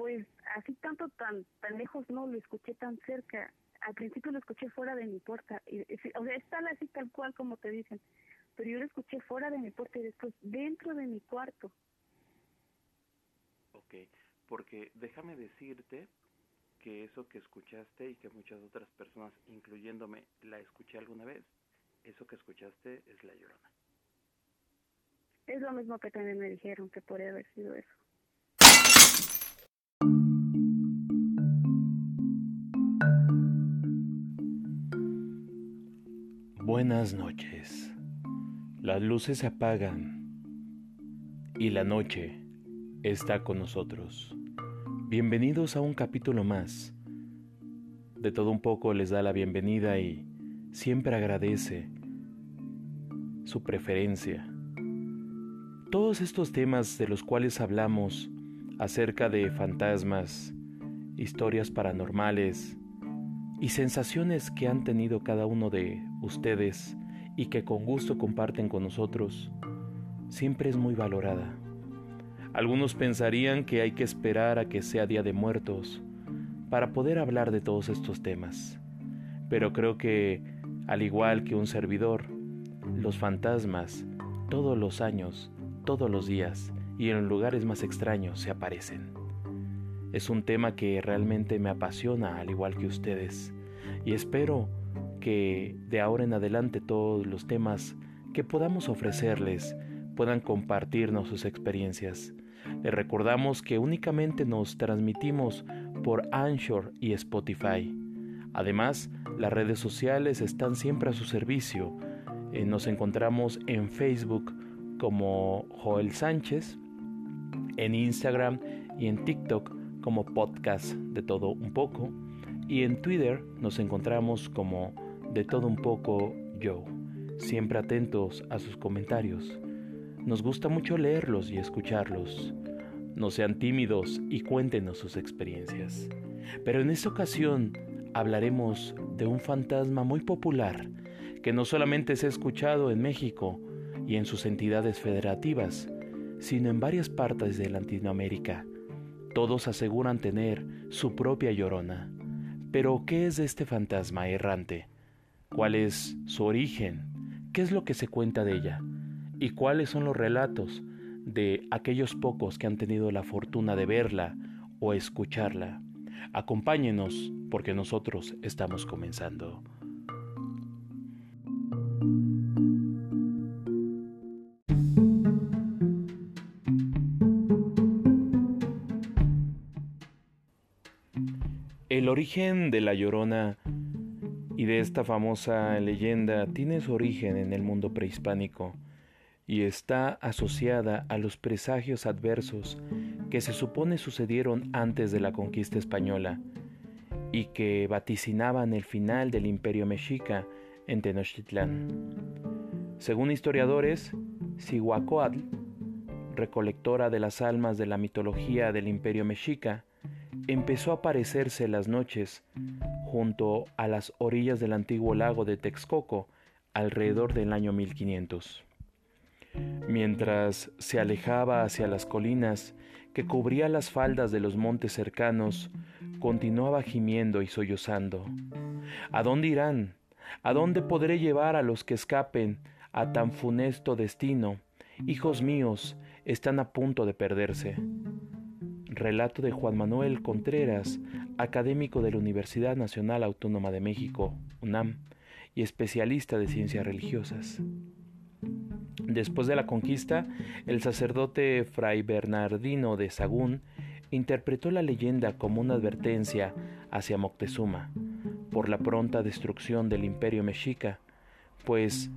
Pues así tanto tan tan lejos no lo escuché tan cerca. Al principio lo escuché fuera de mi puerta. Y, o sea, está así tal cual como te dicen. Pero yo lo escuché fuera de mi puerta y después dentro de mi cuarto. Ok, porque déjame decirte que eso que escuchaste y que muchas otras personas, incluyéndome, la escuché alguna vez, eso que escuchaste es la llorona. Es lo mismo que también me dijeron que podría haber sido eso. Buenas noches. Las luces se apagan y la noche está con nosotros. Bienvenidos a un capítulo más. De todo un poco les da la bienvenida y siempre agradece su preferencia. Todos estos temas de los cuales hablamos acerca de fantasmas, historias paranormales y sensaciones que han tenido cada uno de ustedes y que con gusto comparten con nosotros, siempre es muy valorada. Algunos pensarían que hay que esperar a que sea Día de Muertos para poder hablar de todos estos temas. Pero creo que, al igual que un servidor, los fantasmas, todos los años, todos los días y en lugares más extraños se aparecen. Es un tema que realmente me apasiona, al igual que ustedes, y espero que de ahora en adelante todos los temas que podamos ofrecerles puedan compartirnos sus experiencias. Les recordamos que únicamente nos transmitimos por Anchor y Spotify. Además, las redes sociales están siempre a su servicio. Eh, nos encontramos en Facebook como Joel Sánchez, en Instagram y en TikTok como podcast de todo un poco y en Twitter nos encontramos como de todo un poco yo, siempre atentos a sus comentarios. Nos gusta mucho leerlos y escucharlos. No sean tímidos y cuéntenos sus experiencias. Pero en esta ocasión hablaremos de un fantasma muy popular que no solamente se ha escuchado en México y en sus entidades federativas, sino en varias partes de Latinoamérica. Todos aseguran tener su propia llorona. Pero, ¿qué es este fantasma errante? ¿Cuál es su origen? ¿Qué es lo que se cuenta de ella? y cuáles son los relatos de aquellos pocos que han tenido la fortuna de verla o escucharla. Acompáñenos porque nosotros estamos comenzando. Origen de la Llorona y de esta famosa leyenda tiene su origen en el mundo prehispánico y está asociada a los presagios adversos que se supone sucedieron antes de la conquista española y que vaticinaban el final del imperio mexica en Tenochtitlán. Según historiadores, Cihuacóatl, recolectora de las almas de la mitología del imperio mexica, empezó a aparecerse las noches junto a las orillas del antiguo lago de Texcoco alrededor del año 1500. Mientras se alejaba hacia las colinas que cubría las faldas de los montes cercanos, continuaba gimiendo y sollozando. ¿A dónde irán? ¿A dónde podré llevar a los que escapen a tan funesto destino? Hijos míos, están a punto de perderse. Relato de Juan Manuel Contreras, académico de la Universidad Nacional Autónoma de México, UNAM, y especialista de ciencias religiosas. Después de la conquista, el sacerdote Fray Bernardino de Sagún interpretó la leyenda como una advertencia hacia Moctezuma por la pronta destrucción del imperio mexica, pues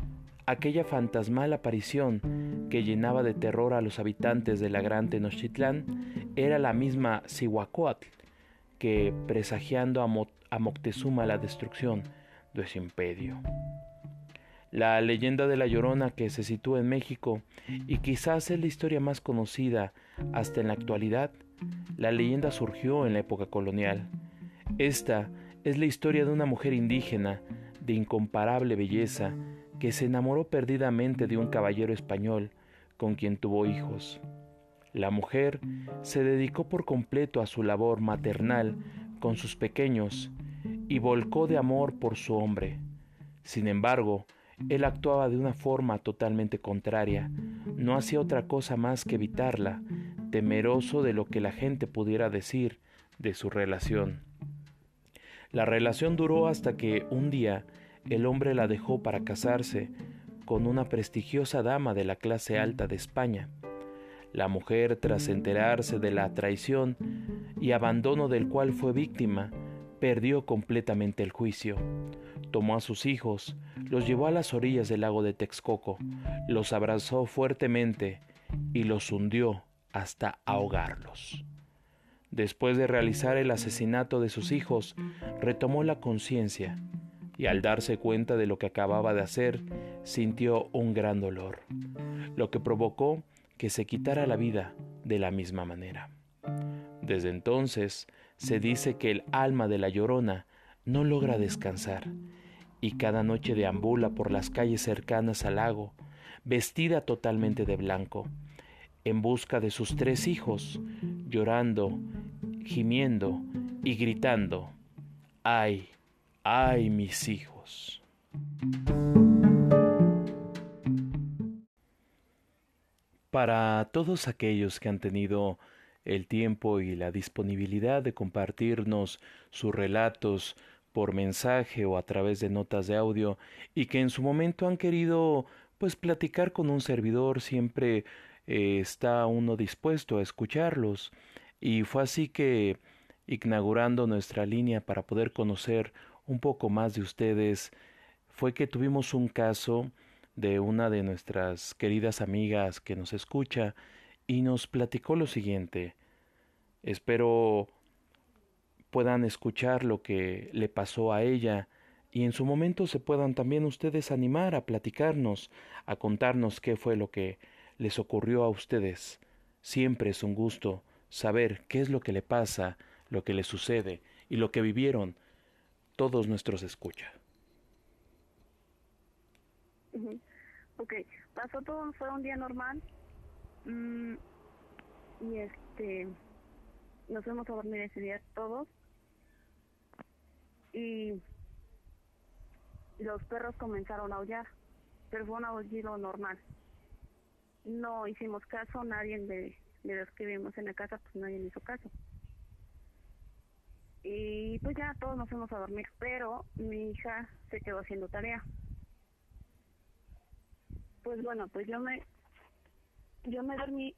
aquella fantasmal aparición que llenaba de terror a los habitantes de la gran Tenochtitlán era la misma Cihuacóatl que presagiando a, Moctezuma la destrucción de su imperio. La leyenda de la Llorona que se sitúa en México y quizás es la historia más conocida hasta en la actualidad, la leyenda surgió en la época colonial. Esta es la historia de una mujer indígena de incomparable belleza que se enamoró perdidamente de un caballero español con quien tuvo hijos. La mujer se dedicó por completo a su labor maternal con sus pequeños y volcó de amor por su hombre. Sin embargo, él actuaba de una forma totalmente contraria, no hacía otra cosa más que evitarla, temeroso de lo que la gente pudiera decir de su relación. La relación duró hasta que un día el hombre la dejó para casarse con una prestigiosa dama de la clase alta de España. La mujer, tras enterarse de la traición y abandono del cual fue víctima, perdió completamente el juicio. Tomó a sus hijos, los llevó a las orillas del lago de Texcoco, los abrazó fuertemente y los hundió hasta ahogarlos. Después de realizar el asesinato de sus hijos, retomó la conciencia y al darse cuenta de lo que acababa de hacer, sintió un gran dolor, lo que provocó que se quitara la vida de la misma manera. Desde entonces se dice que el alma de la llorona no logra descansar y cada noche deambula por las calles cercanas al lago, vestida totalmente de blanco, en busca de sus tres hijos, llorando, gimiendo y gritando, ¡ay, ay mis hijos! Para todos aquellos que han tenido el tiempo y la disponibilidad de compartirnos sus relatos por mensaje o a través de notas de audio y que en su momento han querido pues platicar con un servidor siempre eh, está uno dispuesto a escucharlos y fue así que inaugurando nuestra línea para poder conocer un poco más de ustedes fue que tuvimos un caso de una de nuestras queridas amigas que nos escucha y nos platicó lo siguiente. Espero puedan escuchar lo que le pasó a ella y en su momento se puedan también ustedes animar a platicarnos, a contarnos qué fue lo que les ocurrió a ustedes. Siempre es un gusto saber qué es lo que le pasa, lo que le sucede y lo que vivieron todos nuestros escucha. Ok, pasó todo, fue un día normal. Mm, y este, nos fuimos a dormir ese día todos. Y los perros comenzaron a aullar, pero fue un aullido normal. No hicimos caso, nadie de, de los que vivimos en la casa, pues nadie hizo caso. Y pues ya todos nos fuimos a dormir, pero mi hija se quedó haciendo tarea pues bueno, pues yo me yo me dormí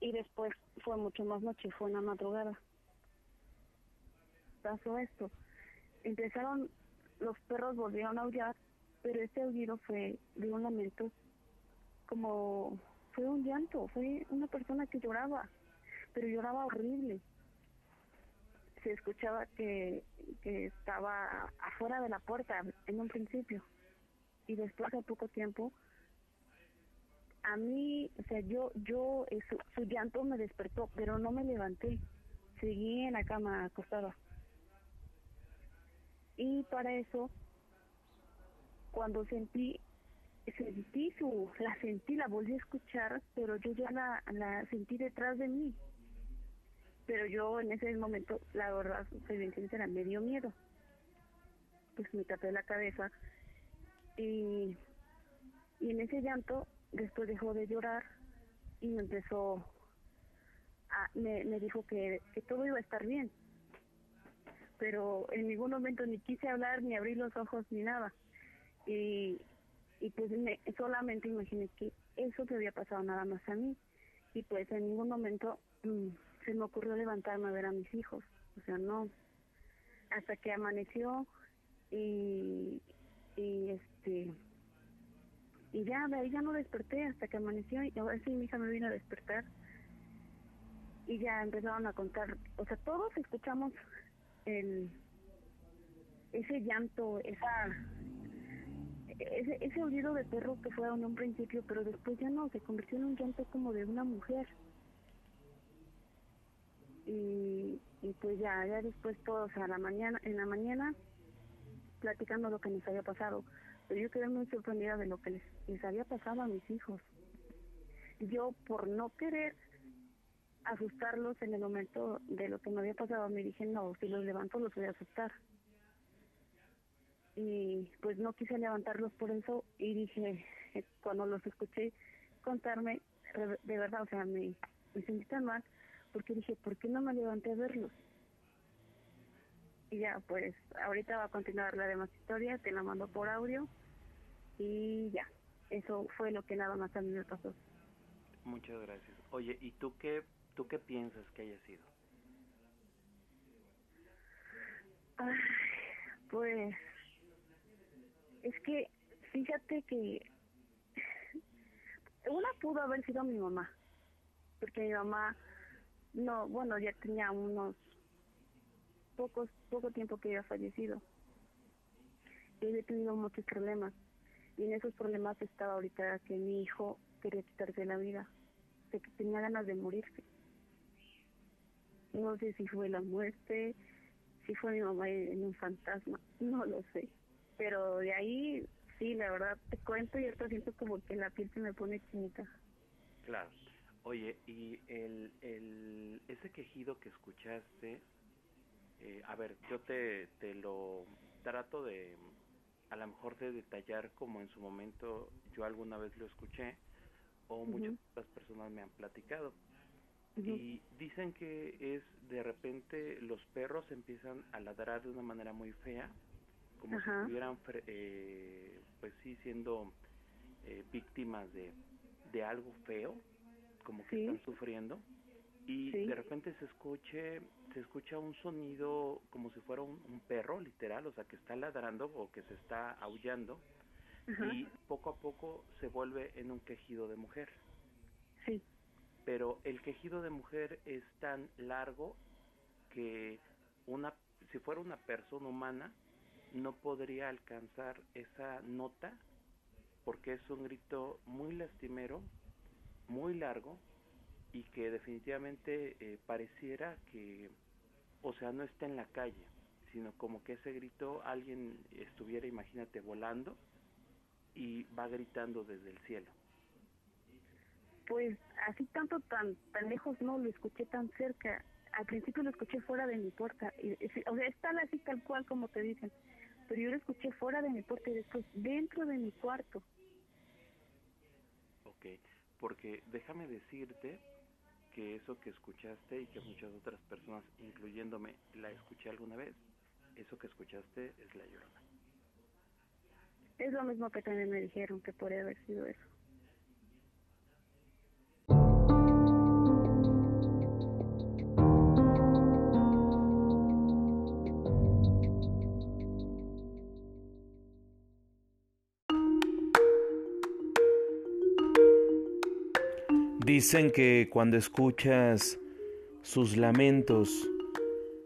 y después fue mucho más noche, fue una madrugada. Pasó esto. Empezaron, los perros volvieron a aullar, pero ese aullido fue de un lamento como, fue un llanto, fue una persona que lloraba, pero lloraba horrible. Se escuchaba que, que estaba afuera de la puerta en un principio y después de poco tiempo a mí, o sea, yo, yo, eh, su, llanto me despertó, pero no me levanté. Seguí en la cama acostada. Y para eso, cuando sentí, sentí su, la sentí, la volví a escuchar, pero yo ya la, la sentí detrás de mí. Pero yo en ese momento, la verdad, soy bien sincera, me dio miedo. Pues me tapé la cabeza y, y en ese llanto después dejó de llorar y me empezó a, me, dijo que, que todo iba a estar bien. Pero en ningún momento ni quise hablar ni abrir los ojos ni nada. Y, y pues me, solamente imaginé que eso te había pasado nada más a mí. Y pues en ningún momento mm, se me ocurrió levantarme a ver a mis hijos o sea no hasta que amaneció y y este y ya de ya no desperté hasta que amaneció y ahora sí mi hija me vino a despertar y ya empezaron a contar, o sea, todos escuchamos el ese llanto, esa ese, ese oído de perro que fue en un principio, pero después ya no, se convirtió en un llanto como de una mujer. Y, pues ya, ya después todos a la mañana, en la mañana, platicando lo que nos había pasado. Pero yo quedé muy sorprendida de lo que les, les había pasado a mis hijos. Yo, por no querer asustarlos en el momento de lo que me había pasado. Me dije, no, si los levanto los voy a asustar. Y pues no quise levantarlos por eso y dije, cuando los escuché contarme, de verdad, o sea, me, me sentí tan mal porque dije, ¿por qué no me levanté a verlos? Y ya, pues ahorita va a continuar la demás historia, te la mando por audio y ya, eso fue lo que nada más a mí me pasó. Muchas gracias. Oye, ¿y tú qué, tú qué piensas que haya sido? Ay, pues es que fíjate que una pudo haber sido mi mamá, porque mi mamá no, bueno, ya tenía unos pocos, poco tiempo que había fallecido. Y he tenido muchos problemas. Y en esos problemas estaba ahorita que mi hijo quería quitarse la vida, que tenía ganas de morirse. No sé si fue la muerte, si fue mi mamá en un fantasma, no lo sé. Pero de ahí, sí, la verdad, te cuento y ahorita siento como que la piel se me pone chinita. Claro. Oye, y el, el, ese quejido que escuchaste, eh, a ver, yo te, te lo trato de, a lo mejor de detallar como en su momento yo alguna vez lo escuché o muchas personas me han platicado. Y dicen que es de repente los perros empiezan a ladrar de una manera muy fea, como si estuvieran, eh, pues sí, siendo eh, víctimas de, de algo feo, como que están sufriendo y de repente se escuche se escucha un sonido como si fuera un, perro literal o sea que está ladrando o que se está aullando y poco a poco se vuelve en un quejido de mujer. Sí. Pero el quejido de mujer es tan largo que una si fuera una persona humana no podría alcanzar esa nota porque es un grito muy lastimero muy largo y que definitivamente eh, pareciera que, o sea, no está en la calle, sino como que ese grito alguien estuviera, imagínate, volando y va gritando desde el cielo. Pues así tanto tan tan lejos no lo escuché tan cerca. Al principio lo escuché fuera de mi puerta. Y, o sea, está así tal cual como te dicen. Pero yo lo escuché fuera de mi puerta y después dentro de mi cuarto. Ok porque déjame decirte que eso que escuchaste y que muchas otras personas, incluyéndome, la escuché alguna vez, eso que escuchaste es la llorona. Es lo mismo que también me dijeron que podría haber sido eso. Dicen que cuando escuchas sus lamentos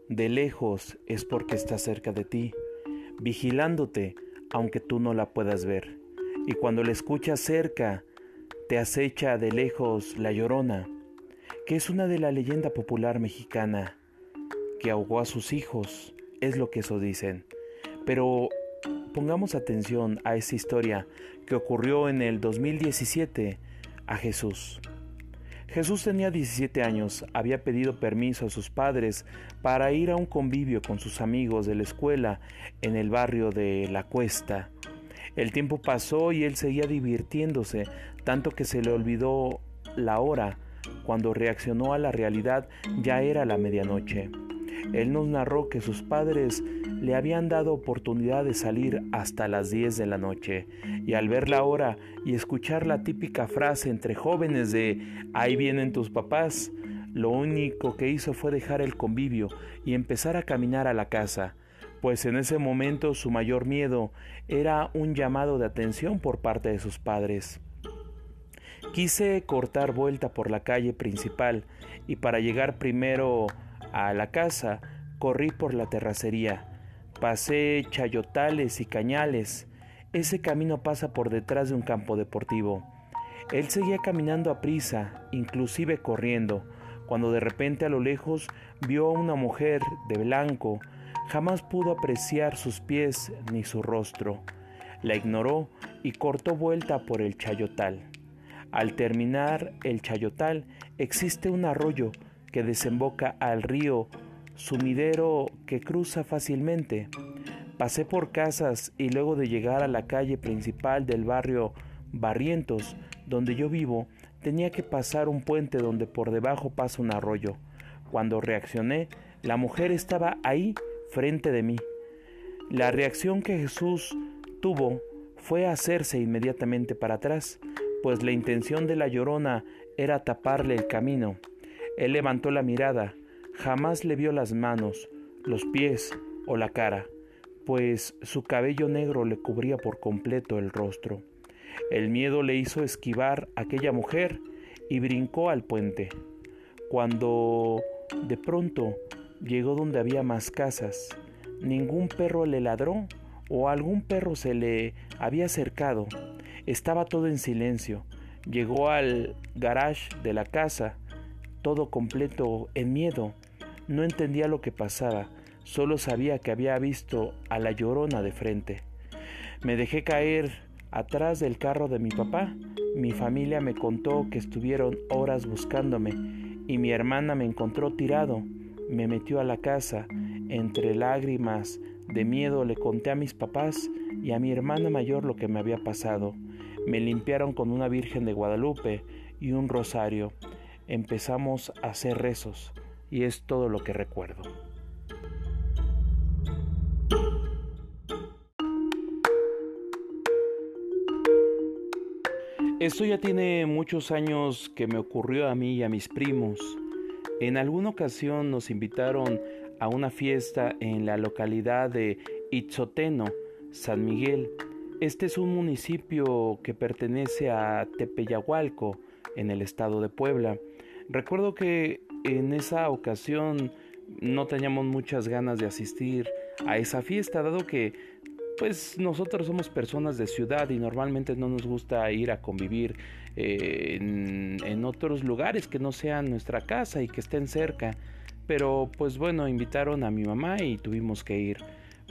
de lejos es porque está cerca de ti, vigilándote aunque tú no la puedas ver. Y cuando la escuchas cerca, te acecha de lejos la llorona, que es una de la leyenda popular mexicana, que ahogó a sus hijos, es lo que eso dicen. Pero pongamos atención a esa historia que ocurrió en el 2017 a Jesús. Jesús tenía 17 años, había pedido permiso a sus padres para ir a un convivio con sus amigos de la escuela en el barrio de La Cuesta. El tiempo pasó y él seguía divirtiéndose, tanto que se le olvidó la hora. Cuando reaccionó a la realidad ya era la medianoche. Él nos narró que sus padres le habían dado oportunidad de salir hasta las 10 de la noche, y al ver la hora y escuchar la típica frase entre jóvenes de ahí vienen tus papás, lo único que hizo fue dejar el convivio y empezar a caminar a la casa, pues en ese momento su mayor miedo era un llamado de atención por parte de sus padres. Quise cortar vuelta por la calle principal y para llegar primero a la casa corrí por la terracería Pasé chayotales y cañales. Ese camino pasa por detrás de un campo deportivo. Él seguía caminando a prisa, inclusive corriendo, cuando de repente a lo lejos vio a una mujer de blanco. Jamás pudo apreciar sus pies ni su rostro. La ignoró y cortó vuelta por el chayotal. Al terminar el chayotal existe un arroyo que desemboca al río sumidero que cruza fácilmente. Pasé por casas y luego de llegar a la calle principal del barrio Barrientos, donde yo vivo, tenía que pasar un puente donde por debajo pasa un arroyo. Cuando reaccioné, la mujer estaba ahí, frente de mí. La reacción que Jesús tuvo fue hacerse inmediatamente para atrás, pues la intención de la llorona era taparle el camino. Él levantó la mirada, jamás le vio las manos, los pies o la cara, pues su cabello negro le cubría por completo el rostro. El miedo le hizo esquivar a aquella mujer y brincó al puente. Cuando de pronto llegó donde había más casas, ningún perro le ladró o algún perro se le había acercado. Estaba todo en silencio. Llegó al garage de la casa, todo completo en miedo. No entendía lo que pasaba, solo sabía que había visto a la llorona de frente. Me dejé caer atrás del carro de mi papá. Mi familia me contó que estuvieron horas buscándome y mi hermana me encontró tirado. Me metió a la casa. Entre lágrimas de miedo le conté a mis papás y a mi hermana mayor lo que me había pasado. Me limpiaron con una Virgen de Guadalupe y un rosario. Empezamos a hacer rezos y es todo lo que recuerdo. Esto ya tiene muchos años que me ocurrió a mí y a mis primos. En alguna ocasión nos invitaron a una fiesta en la localidad de Itzoteno, San Miguel. Este es un municipio que pertenece a Tepeyahualco, en el estado de Puebla. Recuerdo que en esa ocasión no teníamos muchas ganas de asistir a esa fiesta, dado que pues nosotros somos personas de ciudad y normalmente no nos gusta ir a convivir eh, en, otros lugares que no sean nuestra casa y que estén cerca. Pero pues bueno, invitaron a mi mamá y tuvimos que ir.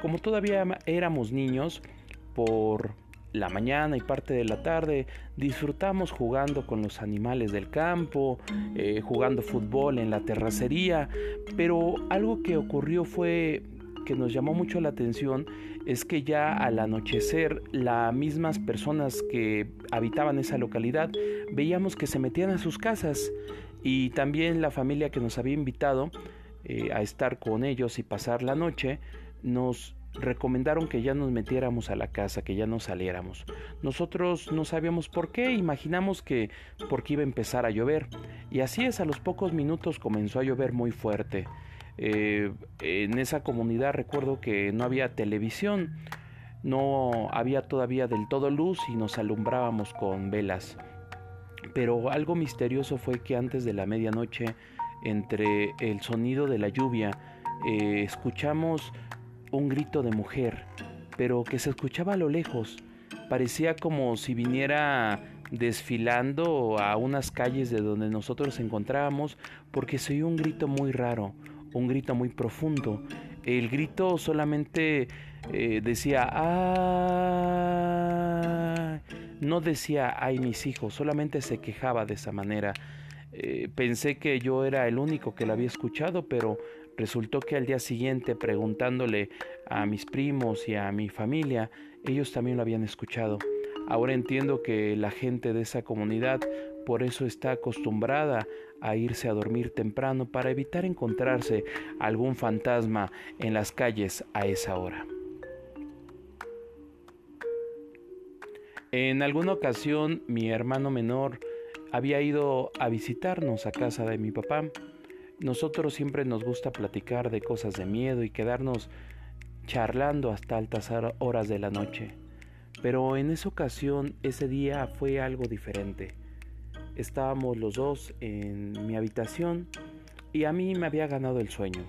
Como todavía éramos niños, por la mañana y parte de la tarde disfrutamos jugando con los animales del campo, eh, jugando fútbol en la terracería, pero algo que ocurrió fue que nos llamó mucho la atención es que ya al anochecer las mismas personas que habitaban esa localidad veíamos que se metían a sus casas y también la familia que nos había invitado eh, a estar con ellos y pasar la noche nos recomendaron que ya nos metiéramos a la casa, que ya no saliéramos. Nosotros no sabíamos por qué, imaginamos que porque iba a empezar a llover. Y así es, a los pocos minutos comenzó a llover muy fuerte. Eh, en esa comunidad recuerdo que no había televisión, no había todavía del todo luz y nos alumbrábamos con velas. Pero algo misterioso fue que antes de la medianoche, entre el sonido de la lluvia, eh, escuchamos un grito de mujer, pero que se escuchaba a lo lejos. Parecía como si viniera desfilando a unas calles de donde nosotros nos encontrábamos, porque se oyó un grito muy raro, un grito muy profundo. El grito solamente eh, decía, ¡ay! No decía, ¡ay, mis hijos! Solamente se quejaba de esa manera. Eh, pensé que yo era el único que la había escuchado, pero resultó que al día siguiente, preguntándole a mis primos y a mi familia, ellos también lo habían escuchado. Ahora entiendo que la gente de esa comunidad por eso está acostumbrada a irse a dormir temprano para evitar encontrarse algún fantasma en las calles a esa hora. En alguna ocasión mi hermano menor había ido a visitarnos a casa de mi papá. Nosotros siempre nos gusta platicar de cosas de miedo y quedarnos charlando hasta altas horas de la noche. Pero en esa ocasión, ese día fue algo diferente. Estábamos los dos en mi habitación y a mí me había ganado el sueño,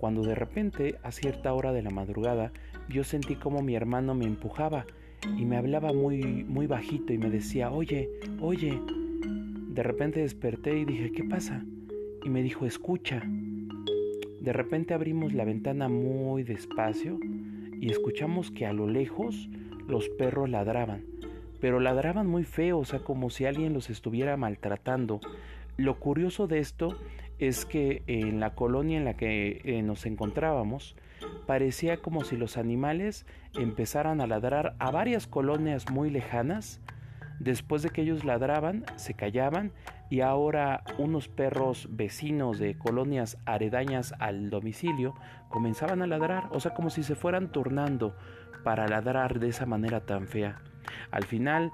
cuando de repente, a cierta hora de la madrugada, yo sentí como mi hermano me empujaba y me hablaba muy, muy bajito y me decía, oye, oye. De repente desperté y dije, ¿qué pasa? Y me dijo, escucha. De repente abrimos la ventana muy despacio y escuchamos que a lo lejos los perros ladraban pero ladraban muy feo, o sea, como si alguien los estuviera maltratando. Lo curioso de esto es que en la colonia en la que eh, nos encontrábamos, parecía como si los animales empezaran a ladrar a varias colonias muy lejanas. Después de que ellos ladraban, se callaban y ahora unos perros vecinos de colonias aredañas al domicilio comenzaban a ladrar, o sea, como si se fueran turnando para ladrar de esa manera tan fea. Al final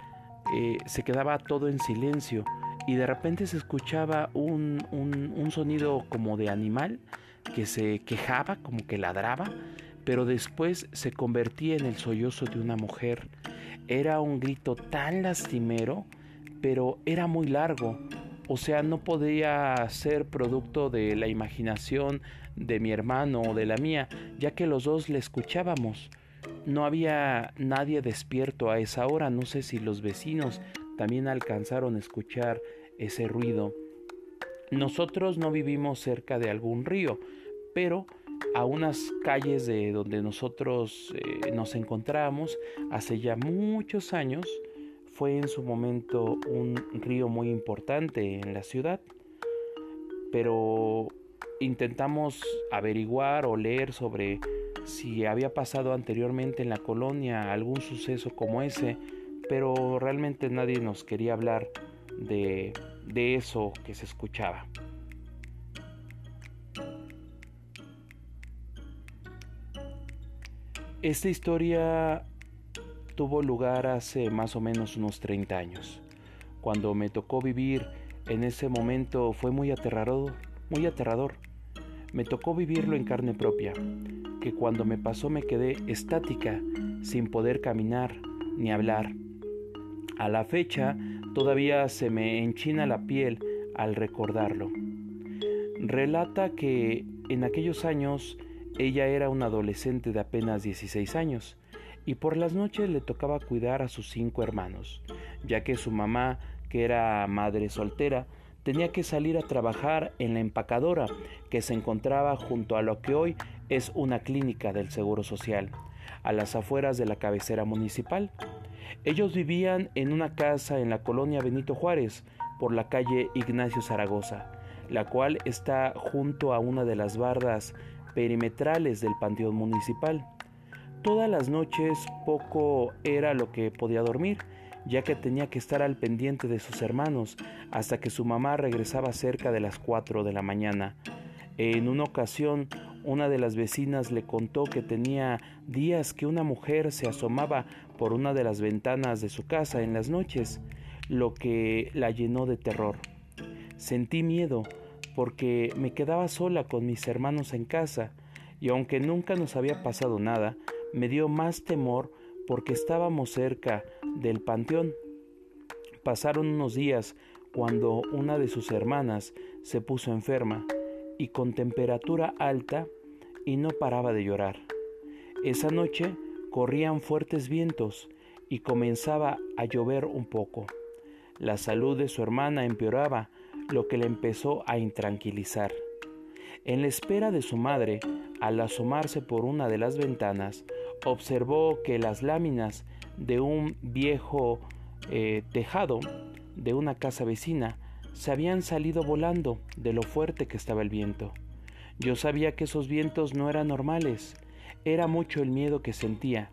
eh, se quedaba todo en silencio y de repente se escuchaba un, un sonido como de animal que se quejaba, como que ladraba, pero después se convertía en el sollozo de una mujer. Era un grito tan lastimero, pero era muy largo, o sea, no podía ser producto de la imaginación de mi hermano o de la mía, ya que los dos le escuchábamos. No había nadie despierto a esa hora, no sé si los vecinos también alcanzaron a escuchar ese ruido. Nosotros no vivimos cerca de algún río, pero a unas calles de donde nosotros eh, nos encontrábamos hace ya muchos años, fue en su momento un río muy importante en la ciudad, pero intentamos averiguar o leer sobre si había pasado anteriormente en la colonia algún suceso como ese, pero realmente nadie nos quería hablar de, de eso que se escuchaba. Esta historia tuvo lugar hace más o menos unos 30 años. Cuando me tocó vivir en ese momento fue muy aterrador, muy aterrador. Me tocó vivirlo en carne propia, que cuando me pasó me quedé estática, sin poder caminar ni hablar. A la fecha todavía se me enchina la piel al recordarlo. Relata que en aquellos años ella era una adolescente de apenas 16 años y por las noches le tocaba cuidar a sus cinco hermanos, ya que su mamá, que era madre soltera, tenía que salir a trabajar en la empacadora que se encontraba junto a lo que hoy es una clínica del Seguro Social, a las afueras de la cabecera municipal. Ellos vivían en una casa en la colonia Benito Juárez, por la calle Ignacio Zaragoza, la cual está junto a una de las bardas perimetrales del panteón municipal. Todas las noches poco era lo que podía dormir, ya que tenía que estar al pendiente de sus hermanos hasta que su mamá regresaba cerca de las 4 de la mañana. En una ocasión, una de las vecinas le contó que tenía días que una mujer se asomaba por una de las ventanas de su casa en las noches, lo que la llenó de terror. Sentí miedo porque me quedaba sola con mis hermanos en casa, y aunque nunca nos había pasado nada, me dio más temor porque estábamos cerca del panteón. Pasaron unos días cuando una de sus hermanas se puso enferma y con temperatura alta y no paraba de llorar. Esa noche corrían fuertes vientos y comenzaba a llover un poco. La salud de su hermana empeoraba, lo que le empezó a intranquilizar. En la espera de su madre, al asomarse por una de las ventanas, observó que las láminas de un viejo eh, tejado de una casa vecina se habían salido volando de lo fuerte que estaba el viento. Yo sabía que esos vientos no eran normales, era mucho el miedo que sentía,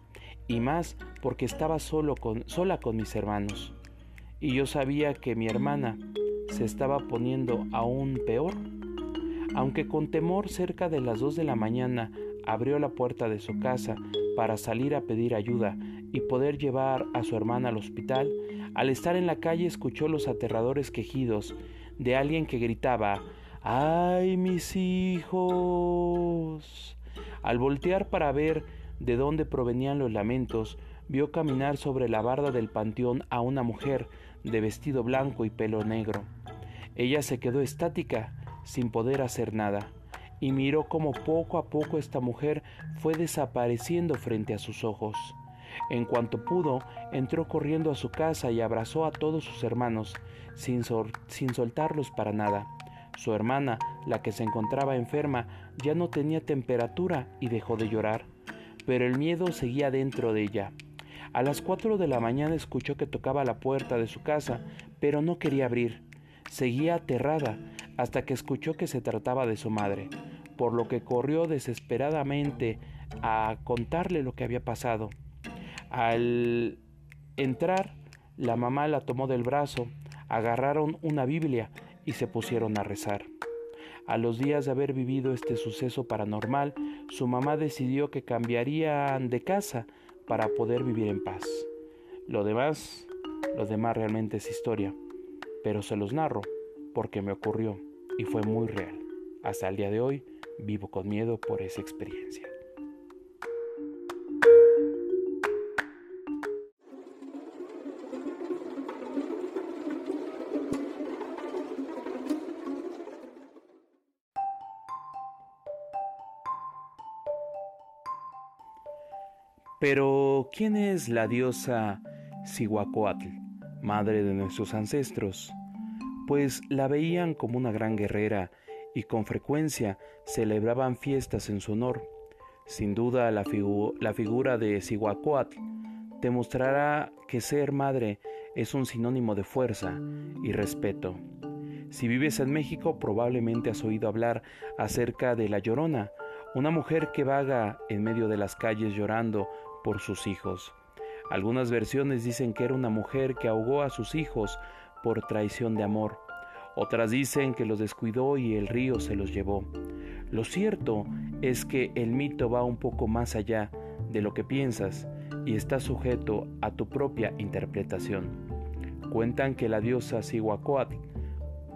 y más porque estaba solo con, sola con mis hermanos. Y yo sabía que mi hermana se estaba poniendo aún peor. Aunque con temor cerca de las dos de la mañana abrió la puerta de su casa para salir a pedir ayuda y poder llevar a su hermana al hospital, al estar en la calle escuchó los aterradores quejidos de alguien que gritaba ¡Ay, mis hijos! Al voltear para ver de dónde provenían los lamentos, vio caminar sobre la barda del panteón a una mujer de vestido blanco y pelo negro. Ella se quedó estática, sin poder hacer nada y miró cómo poco a poco esta mujer fue desapareciendo frente a sus ojos. En cuanto pudo, entró corriendo a su casa y abrazó a todos sus hermanos, sin, sin soltarlos para nada. Su hermana, la que se encontraba enferma, ya no tenía temperatura y dejó de llorar, pero el miedo seguía dentro de ella. A las cuatro de la mañana escuchó que tocaba la puerta de su casa, pero no quería abrir. Seguía aterrada hasta que escuchó que se trataba de su madre, por lo que corrió desesperadamente a contarle lo que había pasado. Al entrar, la mamá la tomó del brazo, agarraron una Biblia y se pusieron a rezar. A los días de haber vivido este suceso paranormal, su mamá decidió que cambiarían de casa para poder vivir en paz. Lo demás, lo demás realmente es historia, pero se los narro porque me ocurrió y fue muy real. Hasta el día de hoy vivo con miedo por esa experiencia. Pero, ¿quién es la diosa Cihuacóatl, madre de nuestros ancestros? Pues la veían como una gran guerrera y con frecuencia celebraban fiestas en su honor. Sin duda, la, figura de Cihuacóatl demostrará que ser madre es un sinónimo de fuerza y respeto. Si vives en México, probablemente has oído hablar acerca de la Llorona, una mujer que vaga en medio de las calles llorando por sus hijos. Algunas versiones dicen que era una mujer que ahogó a sus hijos por traición de amor. Otras dicen que los descuidó y el río se los llevó. Lo cierto es que el mito va un poco más allá de lo que piensas y está sujeto a tu propia interpretación. Cuentan que la diosa Cihuacóatl,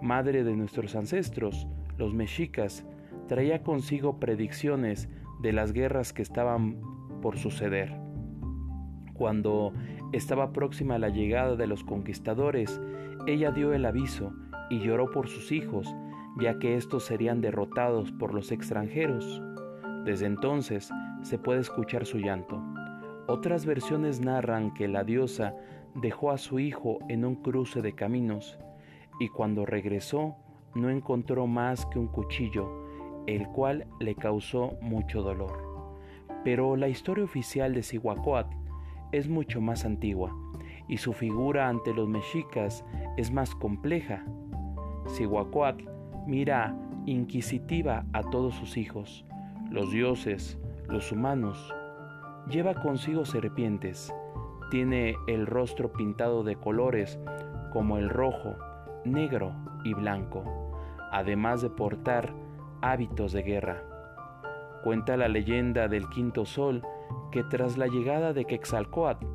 madre de nuestros ancestros, los mexicas, traía consigo predicciones de las guerras que estaban por suceder. Cuando estaba próxima la llegada de los conquistadores, ella dio el aviso y lloró por sus hijos, ya que estos serían derrotados por los extranjeros. Desde entonces se puede escuchar su llanto. Otras versiones narran que la diosa dejó a su hijo en un cruce de caminos y cuando regresó no encontró más que un cuchillo, el cual le causó mucho dolor. Pero la historia oficial de Cihuacóatl es mucho más antigua y su figura ante los mexicas es más compleja. Cihuacóatl mira inquisitiva a todos sus hijos, los dioses, los humanos. Lleva consigo serpientes, tiene el rostro pintado de colores como el rojo, negro y blanco, además de portar hábitos de guerra. Cuenta la leyenda del quinto sol que tras la llegada de Quetzalcoatl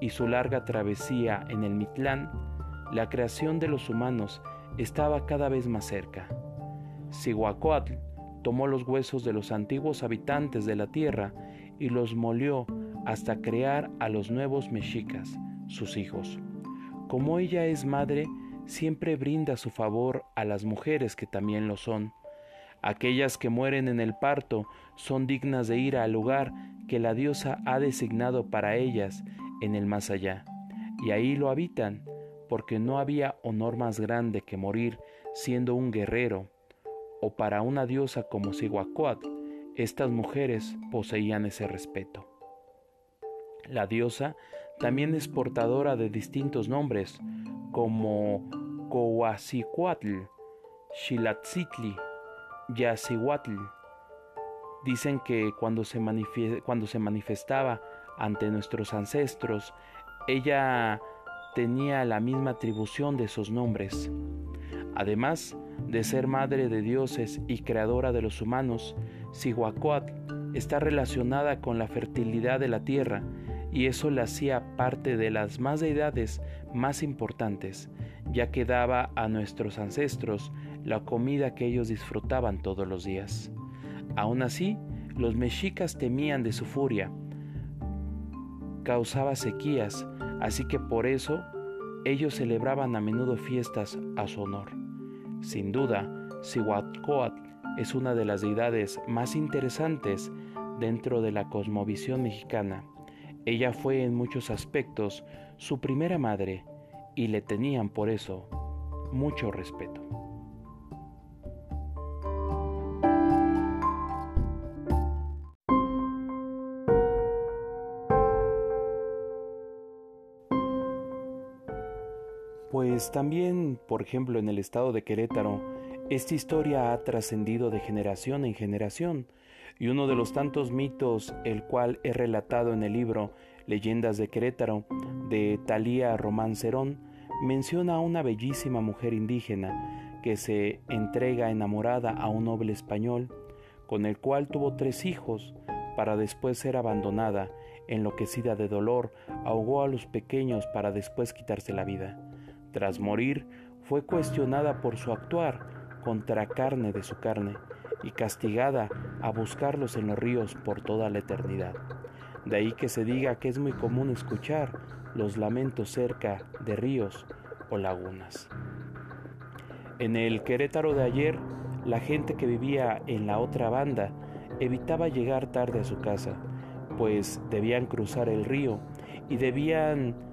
y su larga travesía en el Mitlán, la creación de los humanos estaba cada vez más cerca. Cihuacóatl tomó los huesos de los antiguos habitantes de la tierra y los molió hasta crear a los nuevos mexicas, sus hijos. Como ella es madre, siempre brinda su favor a las mujeres que también lo son. Aquellas que mueren en el parto son dignas de ir al lugar que la diosa ha designado para ellas en el más allá, y ahí lo habitan, porque no había honor más grande que morir siendo un guerrero, o para una diosa como Cihuacóatl, estas mujeres poseían ese respeto. La diosa también es portadora de distintos nombres, como Coacicuatl, Xilatzitli, Yacihuatl. Dicen que cuando se, manifestaba ante nuestros ancestros, ella tenía la misma atribución de esos nombres. Además de ser madre de dioses y creadora de los humanos, Cihuacóatl está relacionada con la fertilidad de la tierra y eso la hacía parte de las más deidades más importantes, ya que daba a nuestros ancestros la comida que ellos disfrutaban todos los días. Aún así, los mexicas temían de su furia. Causaba sequías, así que por eso ellos celebraban a menudo fiestas a su honor. Sin duda, Cihuatcoatl es una de las deidades más interesantes dentro de la cosmovisión mexicana. Ella fue en muchos aspectos su primera madre y le tenían por eso mucho respeto. Pues también, por ejemplo, en el estado de Querétaro Esta historia ha trascendido de generación en generación y uno de los tantos mitos el cual he relatado en el libro Leyendas de Querétaro de Talía Román Cerón menciona a una bellísima mujer indígena que se entrega enamorada a un noble español, con el cual tuvo tres hijos, para después ser abandonada, enloquecida de dolor, ahogó a los pequeños para después quitarse la vida. Tras morir, fue cuestionada por su actuar contra carne de su carne y castigada a buscarlos en los ríos por toda la eternidad. De ahí que se diga que es muy común escuchar los lamentos cerca de ríos o lagunas. En el Querétaro de ayer, la gente que vivía en la otra banda evitaba llegar tarde a su casa, pues debían cruzar el río y debían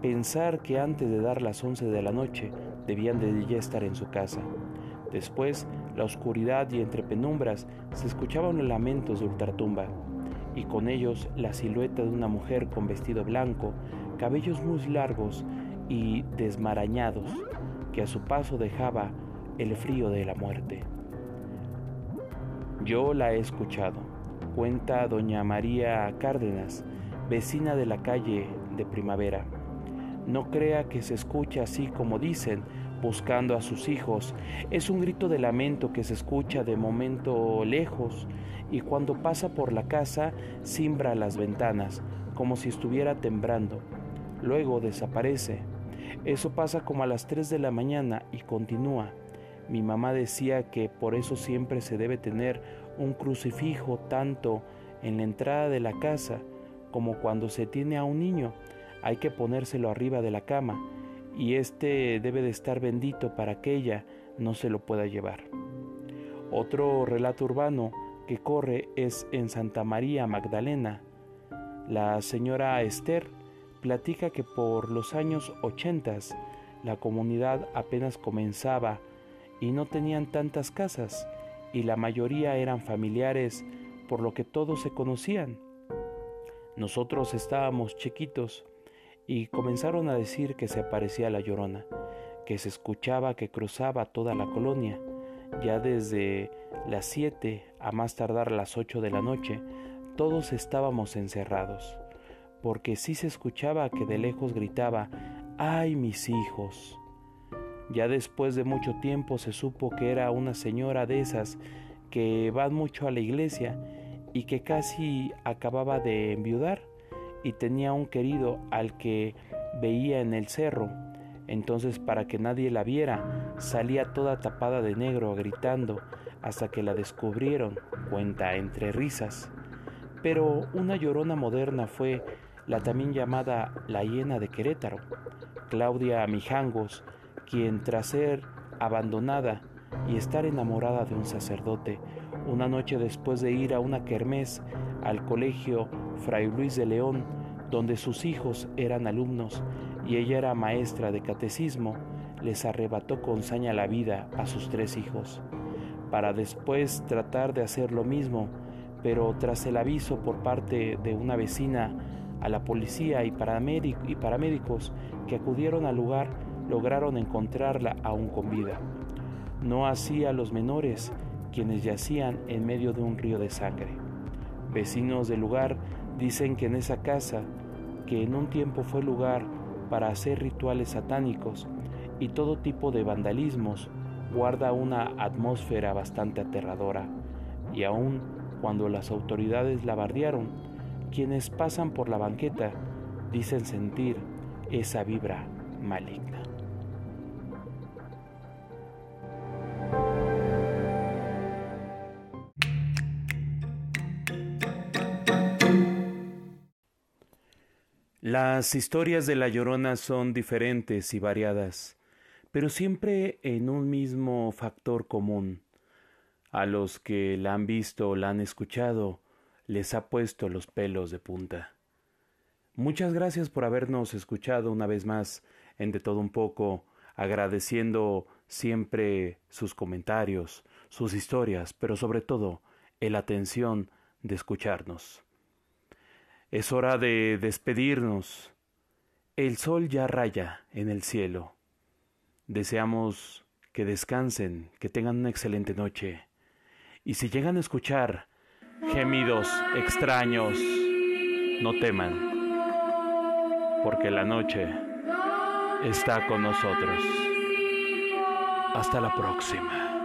pensar que antes de dar las once de la noche debían de ya estar en su casa. Después, la oscuridad y entre penumbras se escuchaban los lamentos de ultratumba, y con ellos la silueta de una mujer con vestido blanco, cabellos muy largos y desmarañados, que a su paso dejaba el frío de la muerte. Yo la he escuchado, cuenta doña María Cárdenas, vecina de la calle de Primavera. No crea que se escucha así como dicen, buscando a sus hijos. Es un grito de lamento que se escucha de momento lejos y cuando pasa por la casa simbra las ventanas, como si estuviera temblando. Luego desaparece. Eso pasa como a las 3 de la mañana y continúa. Mi mamá decía que por eso siempre se debe tener un crucifijo tanto en la entrada de la casa como cuando se tiene a un niño. Hay que ponérselo arriba de la cama y éste debe de estar bendito para que ella no se lo pueda llevar. Otro relato urbano que corre es en Santa María Magdalena. La señora Esther platica que por los años ochentas la comunidad apenas comenzaba y no tenían tantas casas y la mayoría eran familiares por lo que todos se conocían. Nosotros estábamos chiquitos y comenzaron a decir que se aparecía la llorona, que se escuchaba que cruzaba toda la colonia. Ya desde las siete a más tardar las ocho de la noche, todos estábamos encerrados, porque sí se escuchaba que de lejos gritaba, ¡ay mis hijos! Ya después de mucho tiempo se supo que era una señora de esas que van mucho a la iglesia y que casi acababa de enviudar y tenía un querido al que veía en el cerro. Entonces para que nadie la viera, salía toda tapada de negro gritando hasta que la descubrieron, cuenta entre risas. Pero una llorona moderna fue la también llamada la hiena de Querétaro, Claudia Mijangos, quien tras ser abandonada y estar enamorada de un sacerdote, una noche después de ir a una kermés al colegio Fray Luis de León, donde sus hijos eran alumnos y ella era maestra de catecismo, les arrebató con saña la vida a sus tres hijos, para después tratar de hacer lo mismo, pero tras el aviso por parte de una vecina a la policía y, paramédicos que acudieron al lugar, lograron encontrarla aún con vida. No así a los menores, quienes yacían en medio de un río de sangre. Vecinos del lugar dicen que en esa casa, que en un tiempo fue lugar para hacer rituales satánicos y todo tipo de vandalismos, guarda una atmósfera bastante aterradora, y aun cuando las autoridades la bardearon, quienes pasan por la banqueta dicen sentir esa vibra maligna. Las historias de La Llorona son diferentes y variadas, pero siempre en un mismo factor común. A los que la han visto o la han escuchado, les ha puesto los pelos de punta. Muchas gracias por habernos escuchado una vez más en De Todo Un poco, agradeciendo siempre sus comentarios, sus historias, pero sobre todo el atención de escucharnos. Es hora de despedirnos. El sol ya raya en el cielo. Deseamos que descansen, que tengan una excelente noche. Y si llegan a escuchar gemidos extraños, no teman, porque la noche está con nosotros. Hasta la próxima.